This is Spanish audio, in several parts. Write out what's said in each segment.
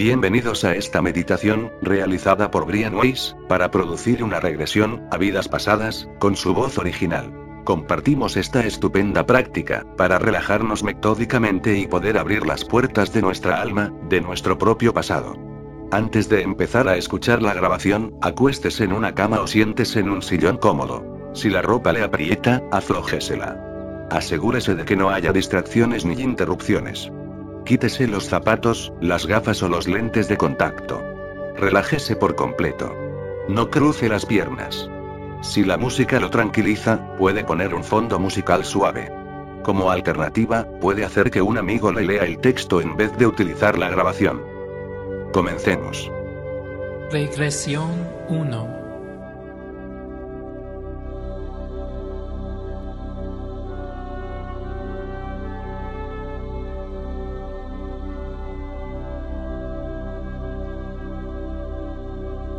Bienvenidos a esta meditación, realizada por Brian Weiss, para producir una regresión a vidas pasadas, con su voz original. Compartimos esta estupenda práctica, para relajarnos metódicamente y poder abrir las puertas de nuestra alma, de nuestro propio pasado. Antes de empezar a escuchar la grabación, acuéstese en una cama o siéntese en un sillón cómodo. Si la ropa le aprieta, aflójesela. Asegúrese de que no haya distracciones ni interrupciones. Quítese los zapatos, las gafas o los lentes de contacto. Relájese por completo. No cruce las piernas. Si la música lo tranquiliza, puede poner un fondo musical suave. Como alternativa, puede hacer que un amigo le lea el texto en vez de utilizar la grabación. Comencemos. Regresión 1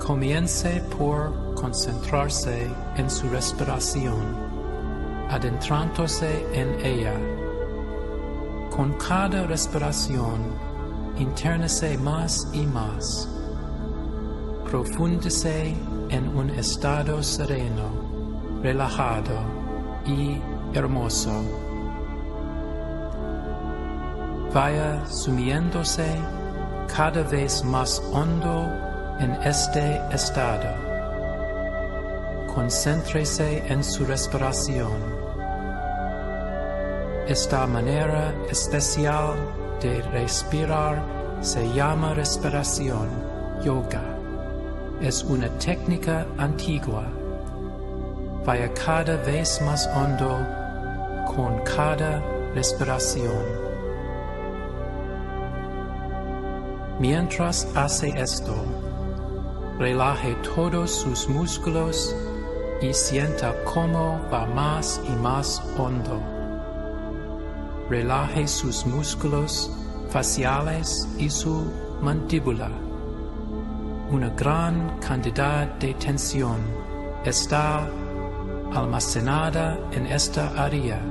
Comience por concentrarse en su respiración, adentrándose en ella. Con cada respiración, internese más y más. Profúndese en un estado sereno, relajado y hermoso. Vaya sumiéndose cada vez más hondo en este estado. Concéntrese en su respiración. Esta manera especial de respirar se llama respiración yoga. Es una técnica antigua. Vaya cada vez más hondo con cada respiración. Mientras hace esto, relaje todos sus músculos y sienta cómo va más y más hondo. Relaje sus músculos faciales y su mandíbula. Una gran cantidad de tensión está almacenada en esta área.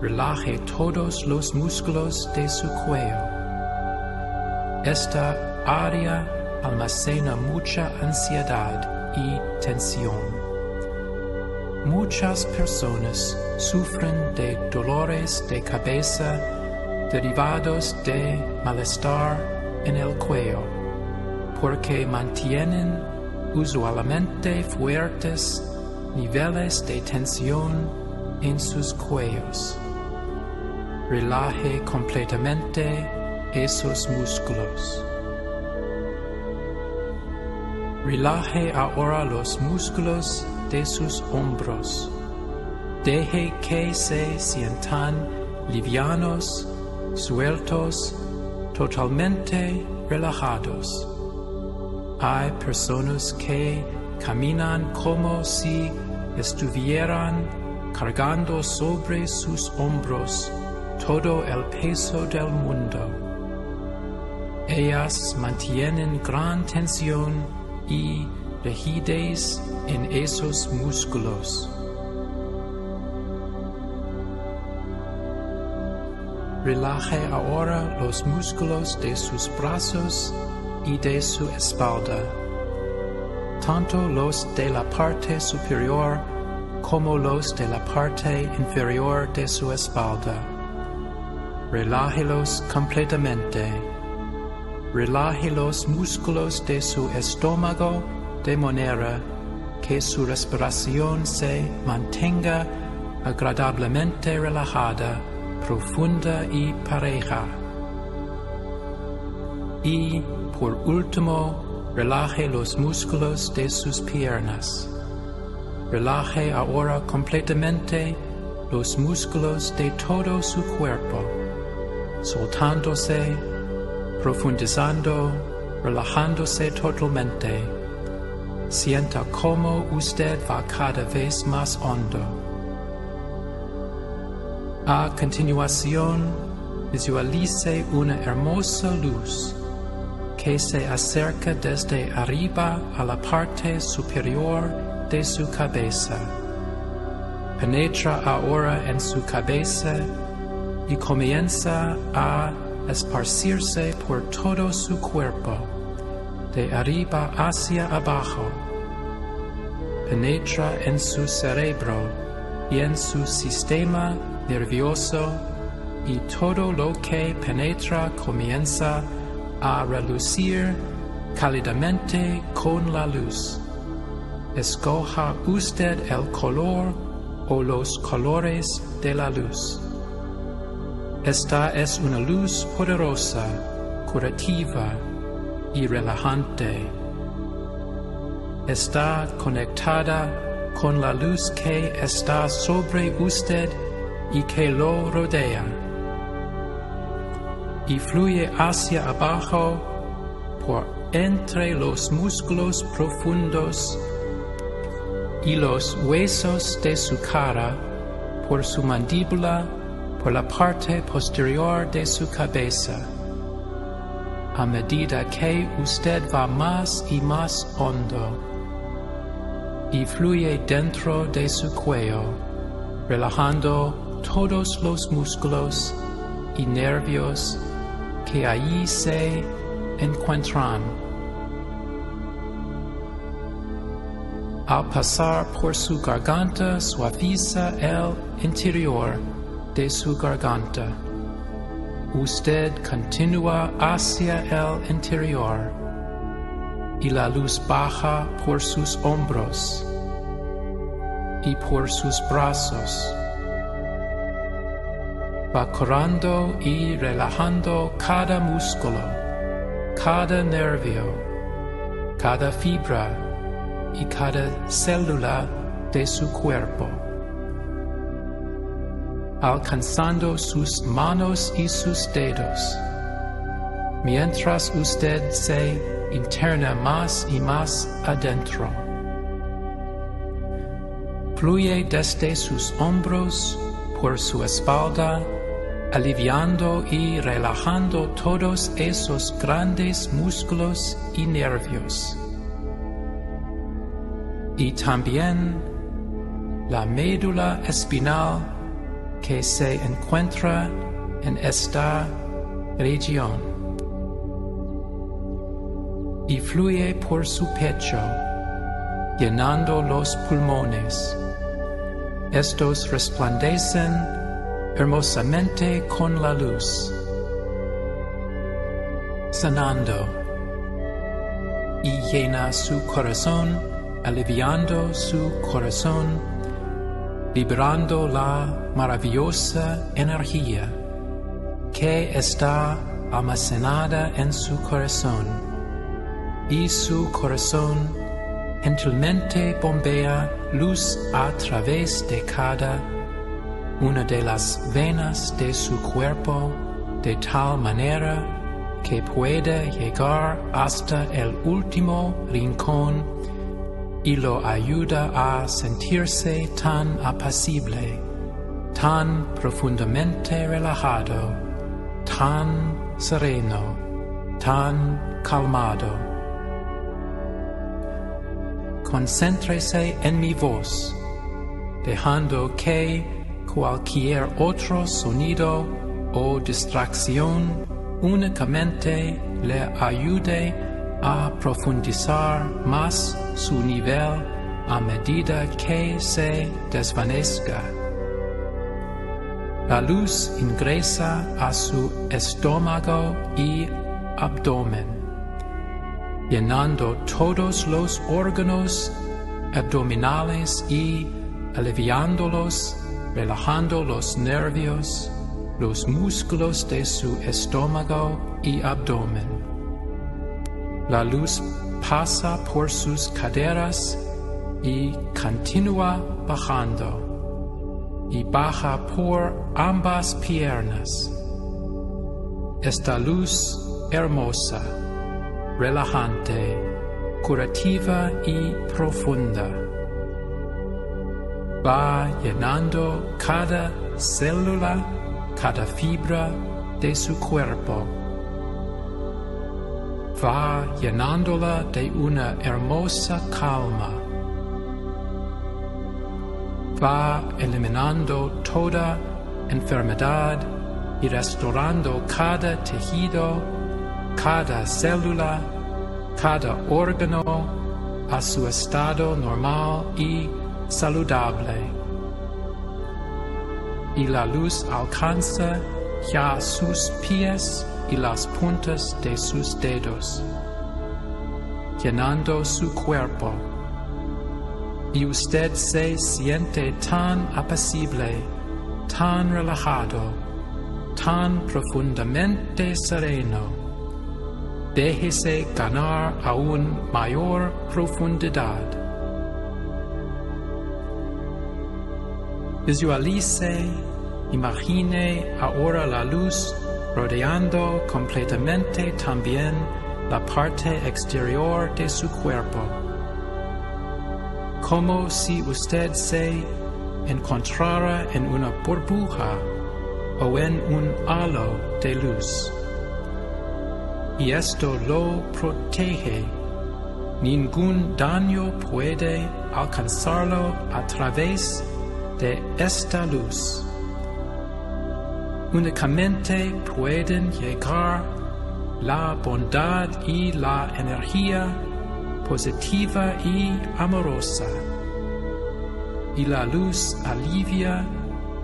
Relaje todos los músculos de su cuello. Esta área almacena mucha ansiedad y tensión. Muchas personas sufren de dolores de cabeza derivados de malestar en el cuello, porque mantienen usualmente fuertes niveles de tensión en sus cuellos. Relaje completamente esos músculos. Relaje ahora los músculos de sus hombros. Deje que se sientan livianos, sueltos, totalmente relajados. Hay personas que caminan como si estuvieran cargando sobre sus hombros todo el peso del mundo. Ellas mantienen gran tensión y rigidez en esos músculos. Relaje ahora los músculos de sus brazos y de su espalda, tanto los de la parte superior como los de la parte inferior de su espalda. Relájelos completamente relaje los músculos de su estómago de manera que su respiración se mantenga agradablemente relajada, profunda y pareja. Y, por último, relaje los músculos de sus piernas. Relaje ahora completamente los músculos de todo su cuerpo, soltándose profundizando, relajándose totalmente. Sienta cómo usted va cada vez más hondo. A continuación, visualice una hermosa luz que se acerca desde arriba a la parte superior de su cabeza. Penetra ahora en su cabeza y comienza a esparcirse por todo su cuerpo, de arriba hacia abajo. Penetra en su cerebro y en su sistema nervioso y todo lo que penetra comienza a relucir cálidamente con la luz. Escoja usted el color o los colores de la luz. Esta es una luz poderosa, curativa y relajante. Está conectada con la luz que está sobre usted y que lo rodea. Y fluye hacia abajo por entre los músculos profundos y los huesos de su cara, por su mandíbula, por la parte posterior de su cabeza. A medida que usted va más y más hondo y fluye dentro de su cuello, relajando todos los músculos y nervios que allí se encuentran. Al pasar por su garganta suaviza el interior de su garganta. Usted continúa hacia el interior y la luz baja por sus hombros y por sus brazos. Va curando y relajando cada músculo, cada nervio, cada fibra y cada célula de su cuerpo, alcanzando sus manos y sus dedos, mientras usted se interna más y más adentro. Fluye desde sus hombros por su espalda, aliviando y relajando todos esos grandes músculos y nervios y también la médula espinal que se encuentra en esta región y fluye por su pecho, llenando los pulmones. Estos resplandecen hermosamente con la luz, sanando y llena su corazón aliviando su corazón, liberando la maravillosa energía que está almacenada en su corazón. Y su corazón gentilmente bombea luz a través de cada una de las venas de su cuerpo de tal manera que puede llegar hasta el último rincón y lo ayuda a sentirse tan apacible, tan profundamente relajado, tan sereno, tan calmado. Concéntrese en mi voz, dejando que cualquier otro sonido o distracción únicamente le ayude a profundizar más su nivel a medida que se desvanezca. La luz ingresa a su estómago y abdomen, llenando todos los órganos abdominales y aliviándolos, relajando los nervios, los músculos de su estómago y abdomen. La luz pasa por sus caderas y continúa bajando y baja por ambas piernas. Esta luz hermosa, relajante, curativa y profunda va llenando cada célula, cada fibra de su cuerpo va llenándola de una hermosa calma. Va eliminando toda enfermedad y restaurando cada tejido, cada célula, cada órgano a su estado normal y saludable. Y la luz alcanza ya sus pies y las puntas de sus dedos, llenando su cuerpo. Y usted se siente tan apacible, tan relajado, tan profundamente sereno. Déjese ganar aún mayor profundidad. Visualice, imagine ahora la luz rodeando completamente también la parte exterior de su cuerpo, como si usted se encontrara en una burbuja o en un halo de luz. Y esto lo protege. Ningún daño puede alcanzarlo a través de esta luz. Únicamente pueden llegar la bondad y la energía positiva y amorosa. Y la luz alivia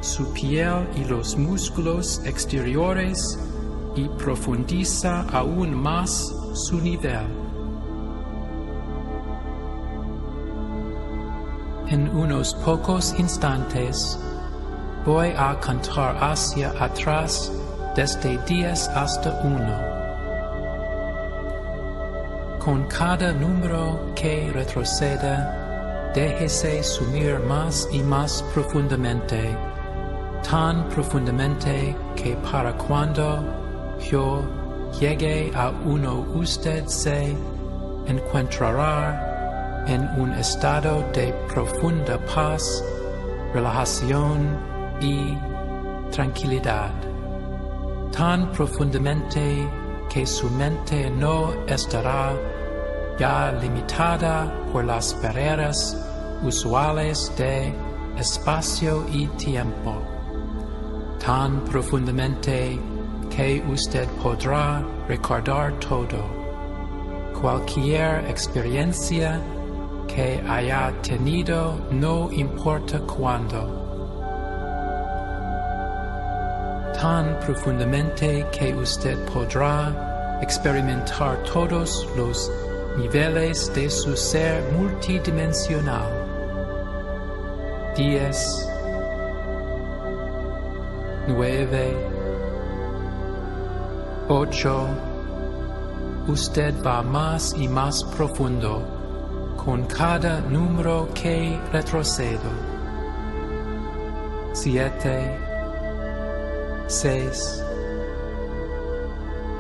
su piel y los músculos exteriores y profundiza aún más su nivel. En unos pocos instantes voy a contar hacia atrás desde 10 hasta 1. Con cada número que retroceda, déjese sumir más y más profundamente, tan profundamente que para cuando yo llegue a uno usted se encontrará en un estado de profunda paz, relajación y tranquilidad, tan profundamente que su mente no estará ya limitada por las barreras usuales de espacio y tiempo, tan profundamente que usted podrá recordar todo, cualquier experiencia que haya tenido, no importa cuándo. Tan profundamente que usted podrá experimentar todos los niveles de su ser multidimensional. 10, 9, 8. Usted va más y más profundo con cada número que retrocedo. Siete, seis,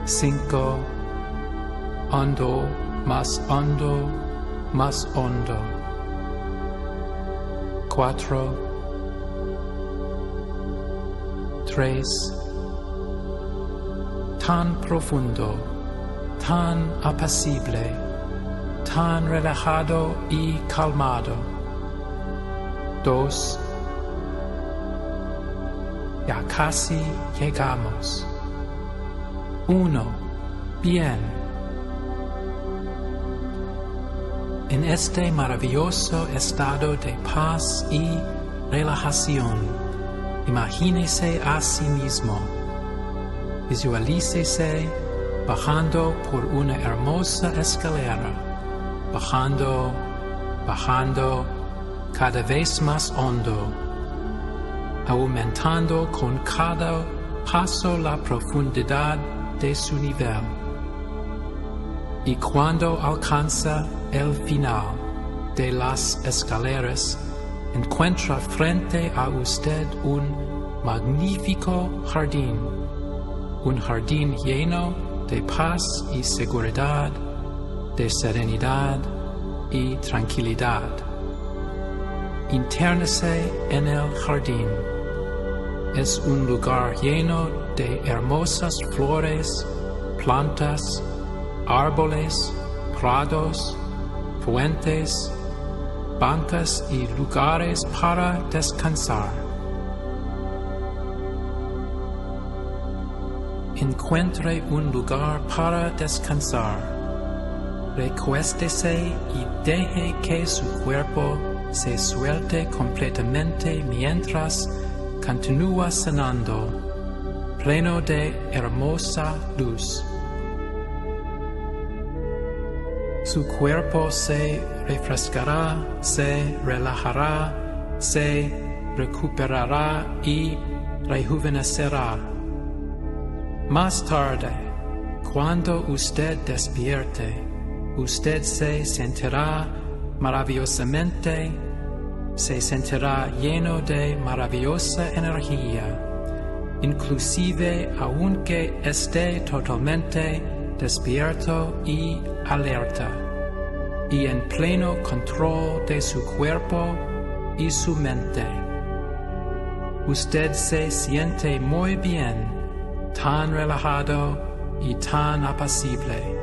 cinco, hondo, más hondo, más hondo. Cuatro, tres, tan profundo, tan apacible tan relajado y calmado. Dos. Ya casi llegamos. Uno. Bien. En este maravilloso estado de paz y relajación, imagínese a sí mismo. Visualícese bajando por una hermosa escalera bajando, bajando cada vez más hondo, aumentando con cada paso la profundidad de su nivel. Y cuando alcanza el final de las escaleras, encuentra frente a usted un magnífico jardín, un jardín lleno de paz y seguridad de serenidad y tranquilidad. Internese en el jardín. Es un lugar lleno de hermosas flores, plantas, árboles, prados, fuentes, bancas y lugares para descansar. encuentre un lugar para descansar. Recuéstese y deje que su cuerpo se suelte completamente mientras continúa cenando, pleno de hermosa luz. Su cuerpo se refrescará, se relajará, se recuperará y rejuvenecerá. Más tarde, cuando usted despierte, usted se sentirá maravillosamente, se sentirá lleno de maravillosa energía, inclusive aunque esté totalmente despierto y alerta, y en pleno control de su cuerpo y su mente. Usted se siente muy bien, tan relajado y tan apacible.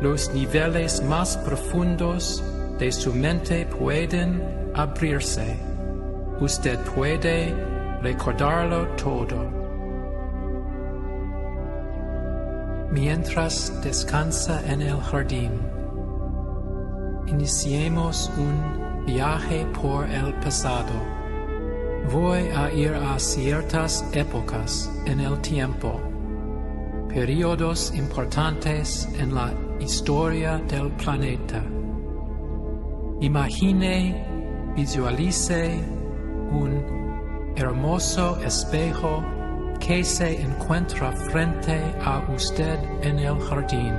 Los niveles más profundos de su mente pueden abrirse. Usted puede recordarlo todo. Mientras descansa en el jardín, iniciemos un viaje por el pasado. Voy a ir a ciertas épocas en el tiempo, periodos importantes en la historia del planeta. Imagine, visualice un hermoso espejo que se encuentra frente a usted en el jardín.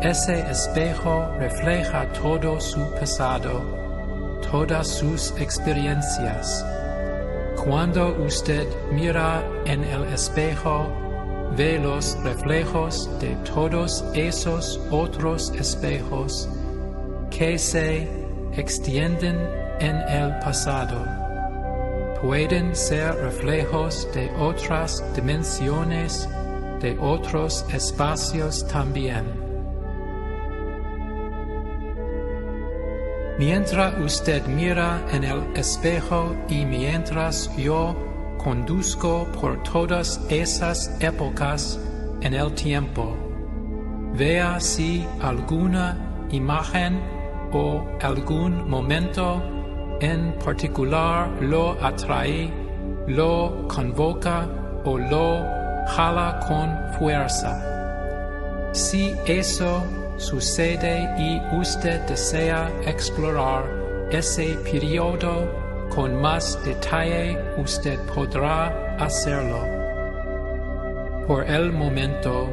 Ese espejo refleja todo su pasado, todas sus experiencias. Cuando usted mira en el espejo, ve los reflejos de todos esos otros espejos que se extienden en el pasado. Pueden ser reflejos de otras dimensiones, de otros espacios también. Mientras usted mira en el espejo y mientras yo conduzco por todas esas épocas en el tiempo, vea si alguna imagen o algún momento en particular lo atrae, lo convoca o lo jala con fuerza. Si eso sucede y usted desea explorar ese periodo con más detalle, usted podrá hacerlo. Por el momento,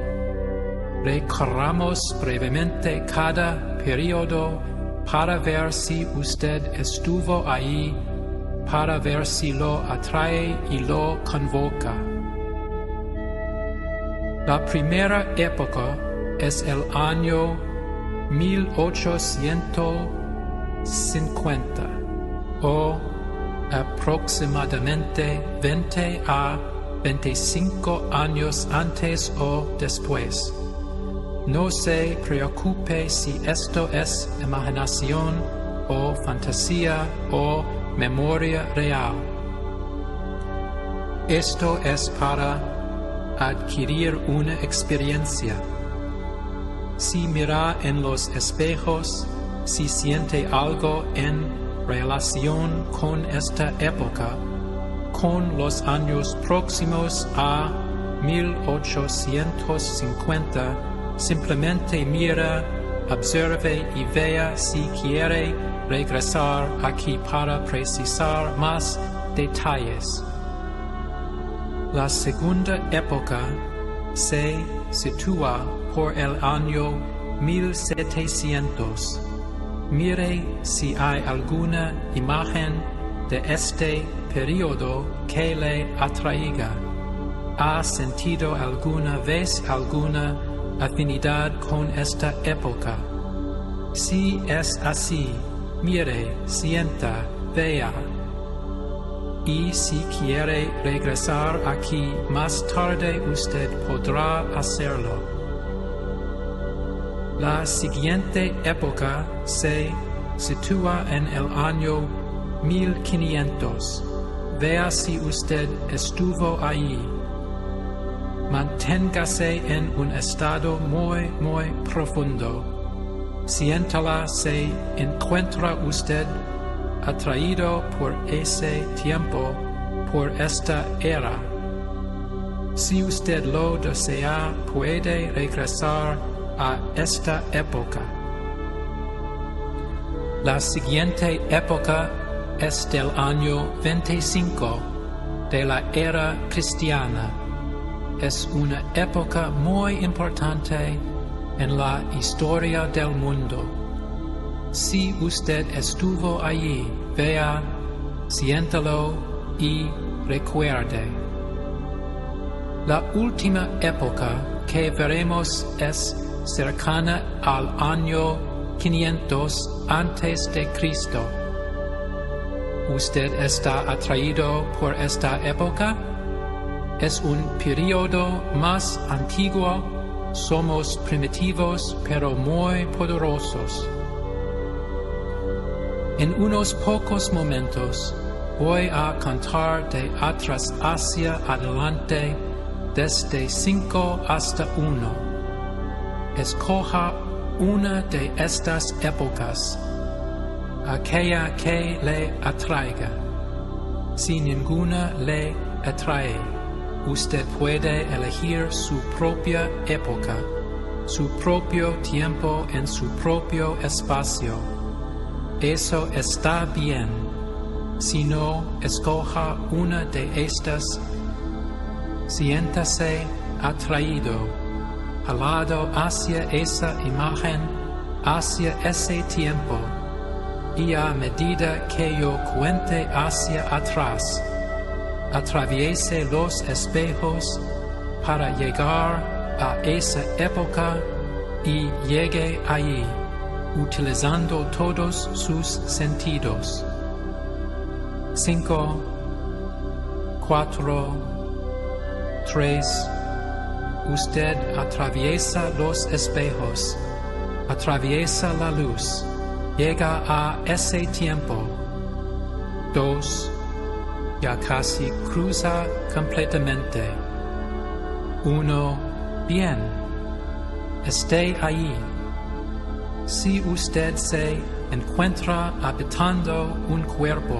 recorramos brevemente cada periodo para ver si usted estuvo ahí, para ver si lo atrae y lo convoca. La primera época es el año 1850 o aproximadamente 20 a 25 años antes o después. No se preocupe si esto es imaginación o fantasía o memoria real. Esto es para adquirir una experiencia. Si mira en los espejos, si siente algo en relación con esta época, con los años próximos a 1850, simplemente mira, observe y vea si quiere regresar aquí para precisar más detalles. La segunda época se sitúa por el año 1700. Mire si hay alguna imagen de este periodo que le atraiga. ¿Ha sentido alguna vez alguna afinidad con esta época? Si es así, mire, sienta, vea, y si quiere regresar aquí más tarde usted podrá hacerlo. La siguiente época se sitúa en el año 1500. vea si usted estuvo allí. Manténgase en un estado muy, muy profundo. Siéntala se encuentra usted atraído por ese tiempo, por esta era. Si usted lo desea, puede regresar a esta época. La siguiente época es del año 25 de la era cristiana. Es una época muy importante en la historia del mundo. Si usted estuvo allí, vea, siéntalo y recuerde. La última época que veremos es cercana al año 500 antes de Cristo. ¿Usted está atraído por esta época? Es un periodo más antiguo, somos primitivos pero muy poderosos. En unos pocos momentos voy a cantar de atrás hacia adelante desde 5 hasta 1. Escoja una de estas épocas aquella que le atraiga. Si ninguna le atrae, usted puede elegir su propia época, su propio tiempo en su propio espacio. Eso está bien. Si no, escoja una de estas. Siéntase atraído, alado hacia esa imagen, hacia ese tiempo y a medida que yo cuente hacia atrás, atraviese los espejos para llegar a esa época y llegue allí, utilizando todos sus sentidos. 5, 4, 3. Usted atraviesa los espejos, atraviesa la luz llega a ese tiempo. Dos, ya casi cruza completamente. Uno, bien, esté ahí. Si usted se encuentra habitando un cuerpo,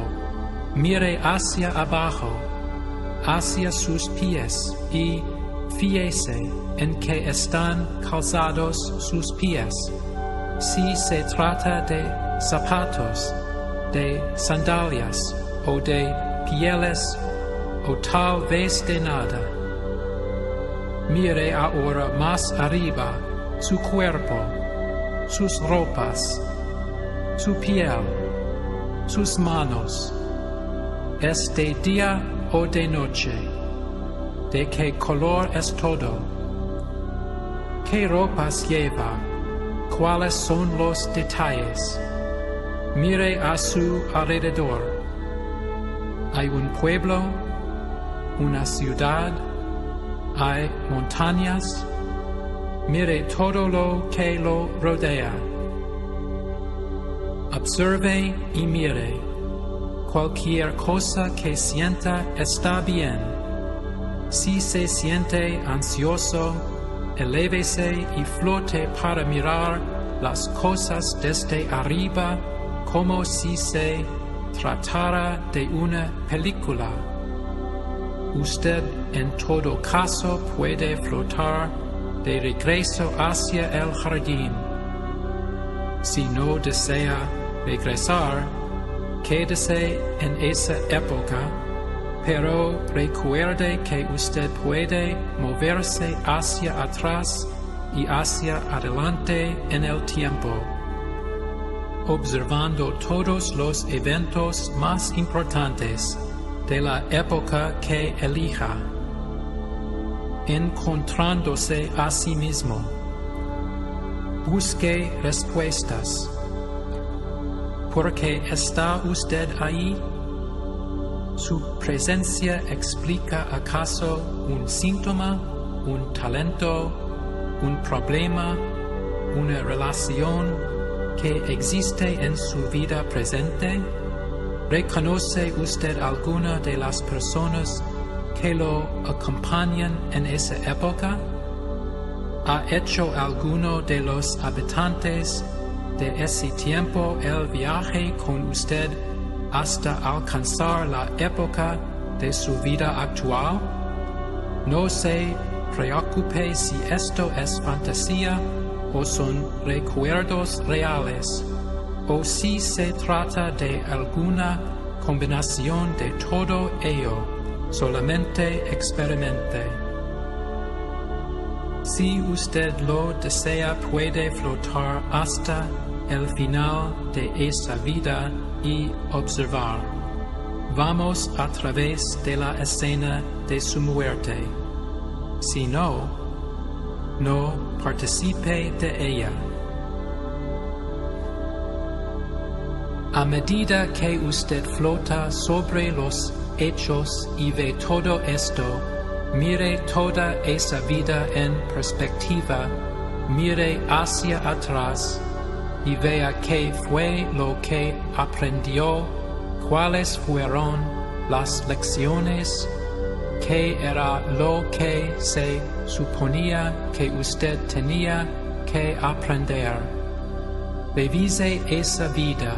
mire hacia abajo, hacia sus pies y fíese en que están calzados sus pies si se trata de zapatos, de sandalias o de pieles o tal vez de nada. Mire ahora más arriba su cuerpo, sus ropas, su piel, sus manos. ¿Es de día o de noche? ¿De qué color es todo? ¿Qué ropas lleva? cuáles son los detalles. Mire a su alrededor. Hay un pueblo, una ciudad, hay montañas. Mire todo lo que lo rodea. Observe y mire. Cualquier cosa que sienta está bien. Si se siente ansioso, elévese y flote para mirar las cosas desde arriba como si se tratara de una película. Usted en todo caso puede flotar de regreso hacia el jardín. Si no desea regresar, quédese en esa época pero recuerde que usted puede moverse hacia atrás y hacia adelante en el tiempo, observando todos los eventos más importantes de la época que elija, encontrándose a sí mismo. Busque respuestas. ¿Por qué está usted ahí? ¿Su presencia explica acaso un síntoma, un talento, un problema, una relación que existe en su vida presente? ¿Reconoce usted alguna de las personas que lo acompañan en esa época? ¿Ha hecho alguno de los habitantes de ese tiempo el viaje con usted hasta alcanzar la época de su vida actual? No se preocupe si esto es fantasía o son recuerdos reales, o si se trata de alguna combinación de todo ello, solamente experimente. Si usted lo desea, puede flotar hasta el final de esa vida y observar. Vamos a través de la escena de su muerte. Si no, no participe de ella. A medida que usted flota sobre los hechos y ve todo esto, Mire toda esa vida en perspectiva, mire hacia atrás y vea qué fue lo que aprendió, cuáles fueron las lecciones, qué era lo que se suponía que usted tenía que aprender. Revise esa vida,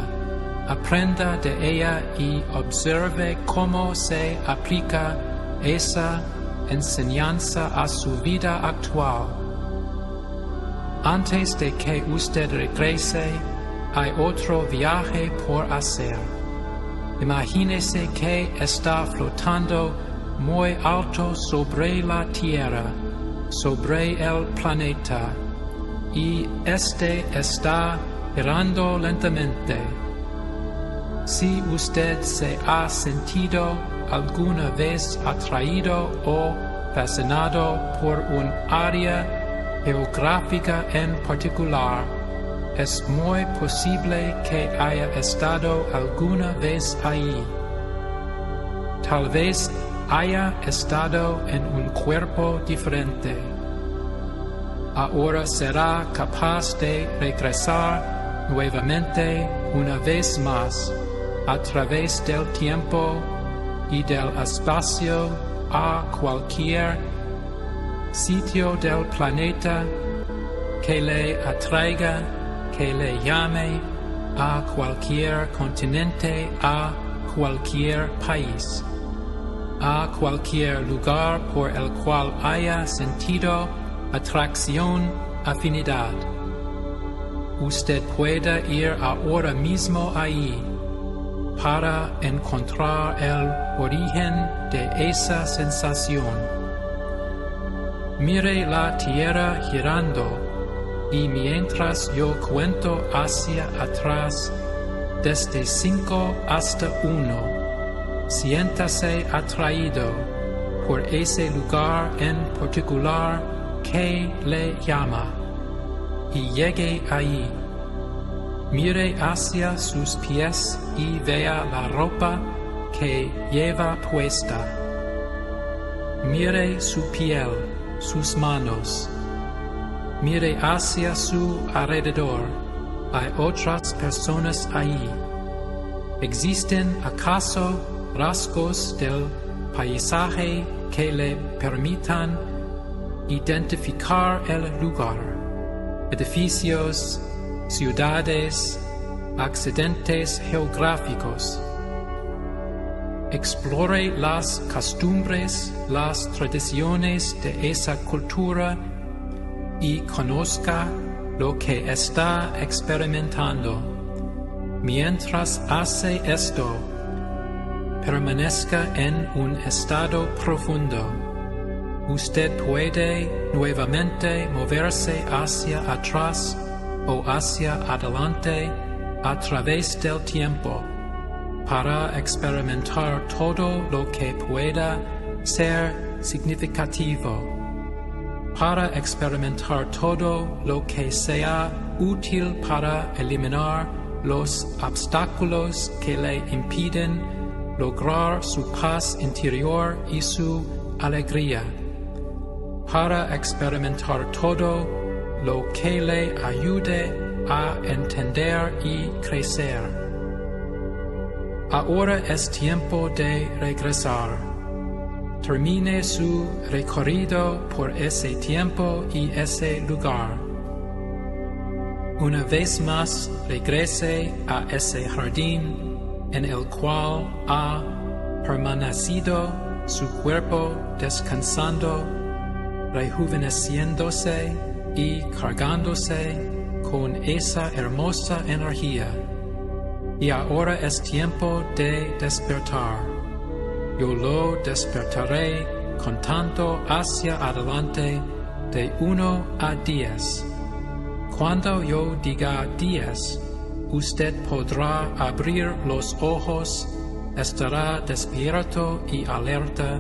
aprenda de ella y observe cómo se aplica esa enseñanza a su vida actual. Antes de que usted regrese, hay otro viaje por hacer. Imagínese que está flotando muy alto sobre la Tierra, sobre el planeta, y este está girando lentamente. Si usted se ha sentido alguna vez atraído o fascinado por un área geográfica en particular, es muy posible que haya estado alguna vez ahí. Tal vez haya estado en un cuerpo diferente. Ahora será capaz de regresar nuevamente una vez más a través del tiempo y del espacio a cualquier sitio del planeta que le atraiga, que le llame a cualquier continente, a cualquier país, a cualquier lugar por el cual haya sentido atracción, afinidad. Usted puede ir ahora mismo ahí para encontrar el origen de esa sensación. Mire la tierra girando y mientras yo cuento hacia atrás, desde cinco hasta uno, siéntase atraído por ese lugar en particular que le llama y llegue ahí mire hacia sus pies y vea la ropa que lleva puesta. Mire su piel, sus manos. Mire hacia su alrededor. Hay otras personas ahí. ¿Existen acaso rasgos del paisaje que le permitan identificar el lugar? Edificios, ciudades, accidentes geográficos. Explore las costumbres, las tradiciones de esa cultura y conozca lo que está experimentando. Mientras hace esto, permanezca en un estado profundo. Usted puede nuevamente moverse hacia atrás o hacia adelante a través del tiempo para experimentar todo lo que pueda ser significativo, para experimentar todo lo que sea útil para eliminar los obstáculos que le impiden lograr su paz interior y su alegría, para experimentar todo lo que le ayude a entender y crecer. Ahora es tiempo de regresar. Termine su recorrido por ese tiempo y ese lugar. Una vez más regrese a ese jardín en el cual ha permanecido su cuerpo descansando, rejuveneciéndose y cargándose con esa hermosa energía. Y ahora es tiempo de despertar. Yo lo despertaré contando hacia adelante de uno a diez. Cuando yo diga diez, usted podrá abrir los ojos, estará despierto y alerta,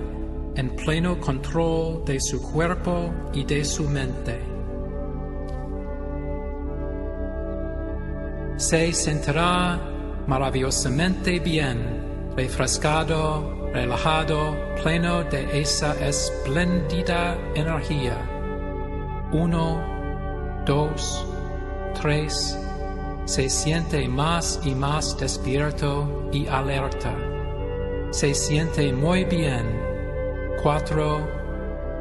en pleno control de su cuerpo y de su mente. Se sentirá maravillosamente bien, refrescado, relajado, pleno de esa espléndida energía. Uno, dos, tres, se siente más y más despierto y alerta. Se siente muy bien. Cuatro,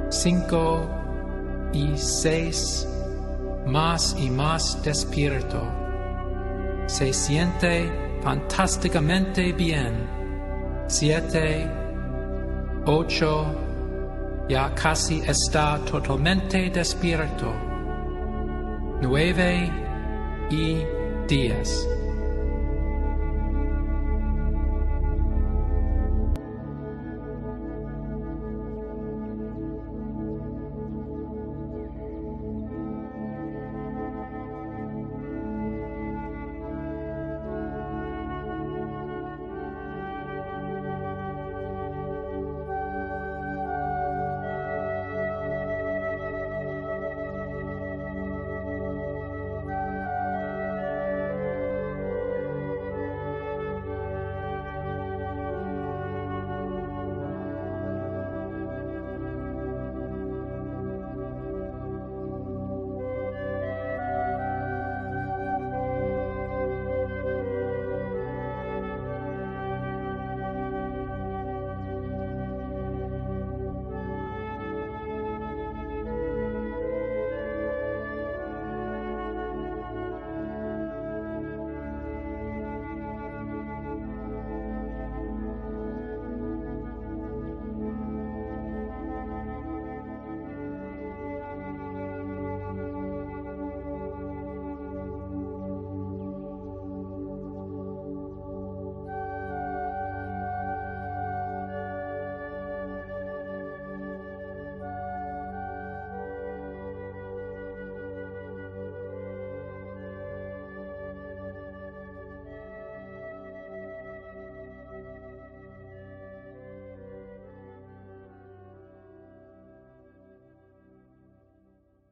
cinco y seis, más y más despierto. Se siente fantásticamente bien. Siete, ocho, ya casi está totalmente despierto. Nueve y diez.